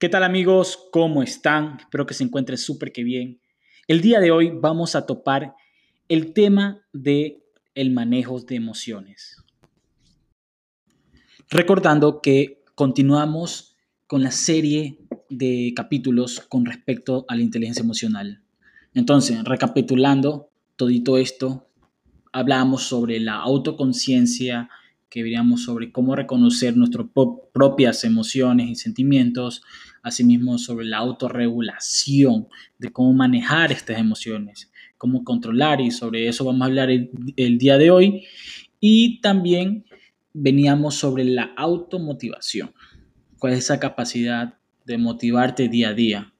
¿Qué tal amigos? ¿Cómo están? Espero que se encuentren súper que bien. El día de hoy vamos a topar el tema de el manejo de emociones. Recordando que continuamos con la serie de capítulos con respecto a la inteligencia emocional. Entonces, recapitulando todito esto, hablamos sobre la autoconciencia, que veríamos sobre cómo reconocer nuestras propias emociones y sentimientos, asimismo sobre la autorregulación, de cómo manejar estas emociones, cómo controlar y sobre eso vamos a hablar el, día de hoy. Y también veníamos sobre la automotivación, cuál es esa capacidad de motivarte día a día.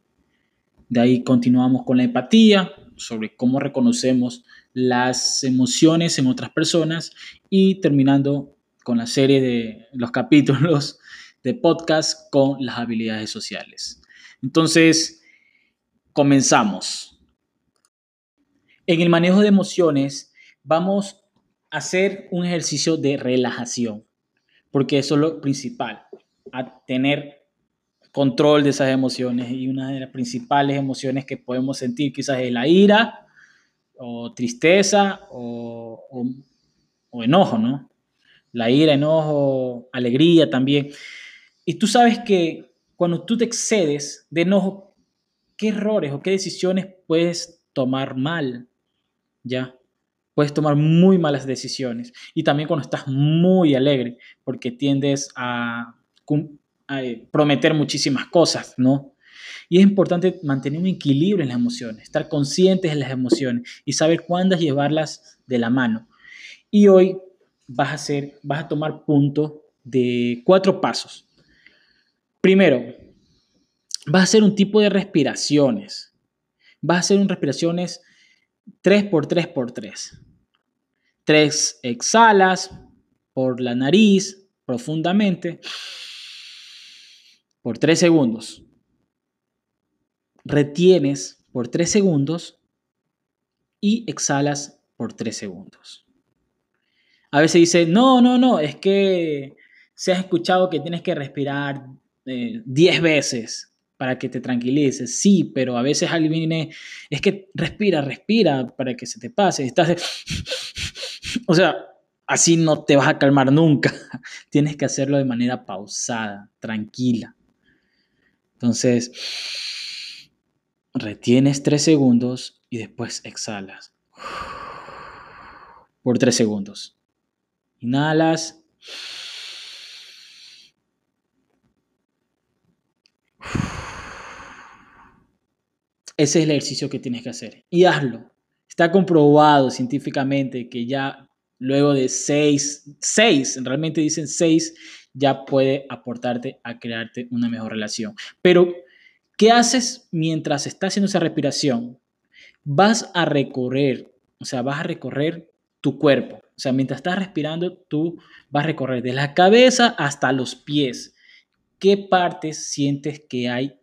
De ahí continuamos con la empatía, sobre cómo reconocemos las emociones en otras personas y terminando con la serie de los capítulos de podcast con las habilidades sociales. Entonces, comenzamos. En el manejo de emociones vamos a hacer un ejercicio de relajación, porque eso es lo principal, a tener control de esas emociones y una de las principales emociones que podemos sentir quizás es la ira o tristeza o, o enojo, ¿no? La ira, enojo, alegría también. Y tú sabes que cuando tú te excedes de enojo, ¿qué errores o qué decisiones puedes tomar mal? ¿Ya? Puedes tomar muy malas decisiones. Y también cuando estás muy alegre, porque tiendes a, a eh, prometer muchísimas cosas, ¿no? Y es importante mantener un equilibrio en las emociones, estar conscientes de las emociones y saber cuándo llevarlas de la mano. Y hoy vas a hacer, vas a tomar punto de cuatro pasos. Primero, vas a hacer un tipo de respiraciones. Vas a hacer un respiraciones 3 por 3 por 3. 3 exhalas por la nariz profundamente por 3 segundos. Retienes por 3 segundos y exhalas por 3 segundos. A veces dice, no, no, no, es que se has escuchado que tienes que respirar 10 eh, veces para que te tranquilices. Sí, pero a veces alguien viene, es que respira, respira para que se te pase. O sea, así no te vas a calmar nunca. Tienes que hacerlo de manera pausada, tranquila. Entonces, retienes 3 segundos y después exhalas por 3 segundos. Inhalas. Ese es el ejercicio que tienes que hacer. Y hazlo. Está comprobado científicamente que ya luego de seis, seis, realmente dicen seis, ya puede aportarte a crearte una mejor relación. Pero, ¿qué haces mientras estás haciendo esa respiración? Vas a recorrer, o sea, vas a recorrer tu cuerpo. O sea, mientras estás respirando, tú vas a recorrer de la cabeza hasta los pies. ¿Qué partes sientes que hay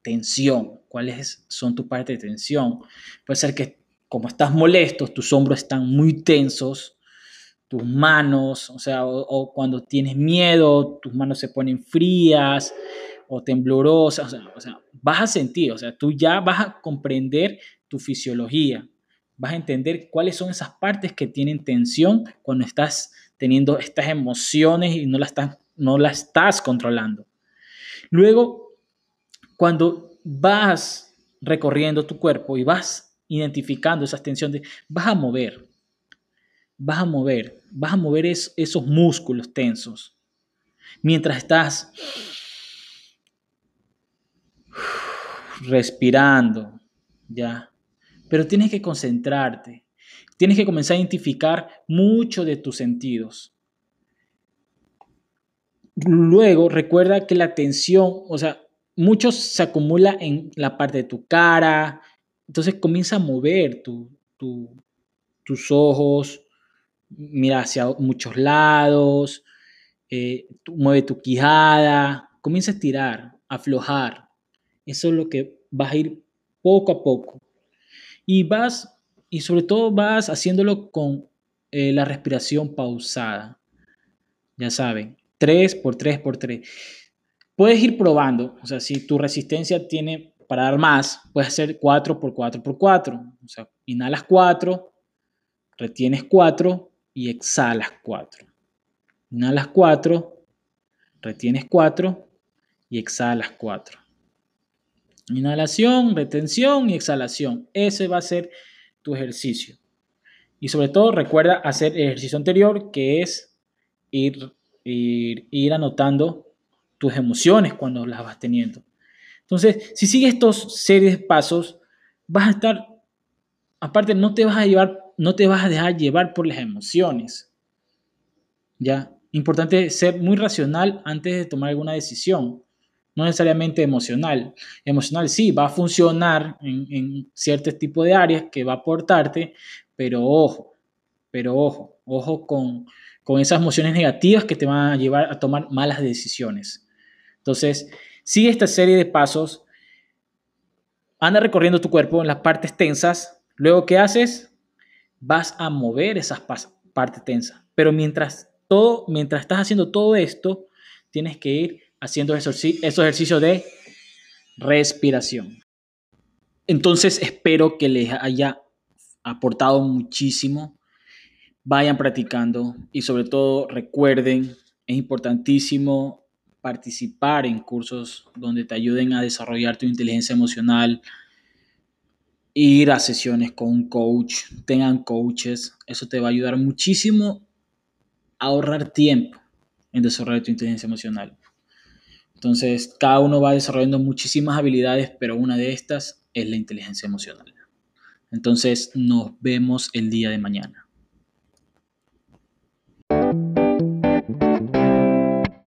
tensión? ¿Cuáles son tus partes de tensión? Puede ser que como estás molesto, tus hombros están muy tensos, tus manos, o sea, o, cuando tienes miedo, tus manos se ponen frías o temblorosas, o sea, o sea, vas a sentir, o sea, tú ya vas a comprender tu fisiología, vas a entender cuáles son esas partes que tienen tensión cuando estás teniendo estas emociones y no las estás, no las estás controlando. Luego, cuando vas recorriendo tu cuerpo y vas identificando esas tensiones, vas a mover, vas a mover, vas a mover esos músculos tensos. Mientras estás respirando, ya, pero tienes que concentrarte. Tienes que comenzar a identificar mucho de tus sentidos. Luego, recuerda que la tensión, o sea, mucho se acumula en la parte de tu cara. Entonces comienza a mover tus ojos, mira hacia muchos lados, eh, mueve tu quijada, comienza a estirar, aflojar. Eso es lo que vas a ir poco a poco. Y vas, y sobre todo vas haciéndolo con eh, la respiración pausada. Ya saben, 3 por 3 por 3. puedes ir probando. O sea, si tu resistencia tiene para dar más, puedes hacer 4 por 4 por 4. O sea, inhalas 4, retienes 4 y exhalas 4. Inhalas 4, retienes 4 y exhalas 4. Inhalación, retención y exhalación. Ese va a ser tu ejercicio. Y sobre todo recuerda hacer el ejercicio anterior, que es ir, ir, ir anotando tus emociones cuando las vas teniendo. Entonces, si sigues estos series de pasos, vas a estar, aparte, no te vas a llevar, no te vas a dejar llevar por las emociones. Ya, importante ser muy racional antes de tomar alguna decisión, no necesariamente emocional. Emocional sí, va a funcionar en, en cierto tipo de áreas que va a aportarte, pero ojo, pero ojo, ojo con, con esas emociones negativas que te van a llevar a tomar malas decisiones. Entonces, sigue esta serie de pasos, anda recorriendo tu cuerpo en las partes tensas, luego ¿qué haces? Vas a mover esas partes tensas, pero mientras todo, mientras estás haciendo todo esto, tienes que ir haciendo esos ejercicios de respiración. Entonces, espero que les haya aportado muchísimo. Vayan practicando y sobre todo recuerden, es importantísimo participar en cursos donde te ayuden a desarrollar tu inteligencia emocional, ir a sesiones con un coach, tengan coaches, eso te va a ayudar muchísimo a ahorrar tiempo en desarrollar tu inteligencia emocional. Entonces, cada uno va desarrollando muchísimas habilidades, pero una de estas es la inteligencia emocional. Entonces, nos vemos el día de mañana.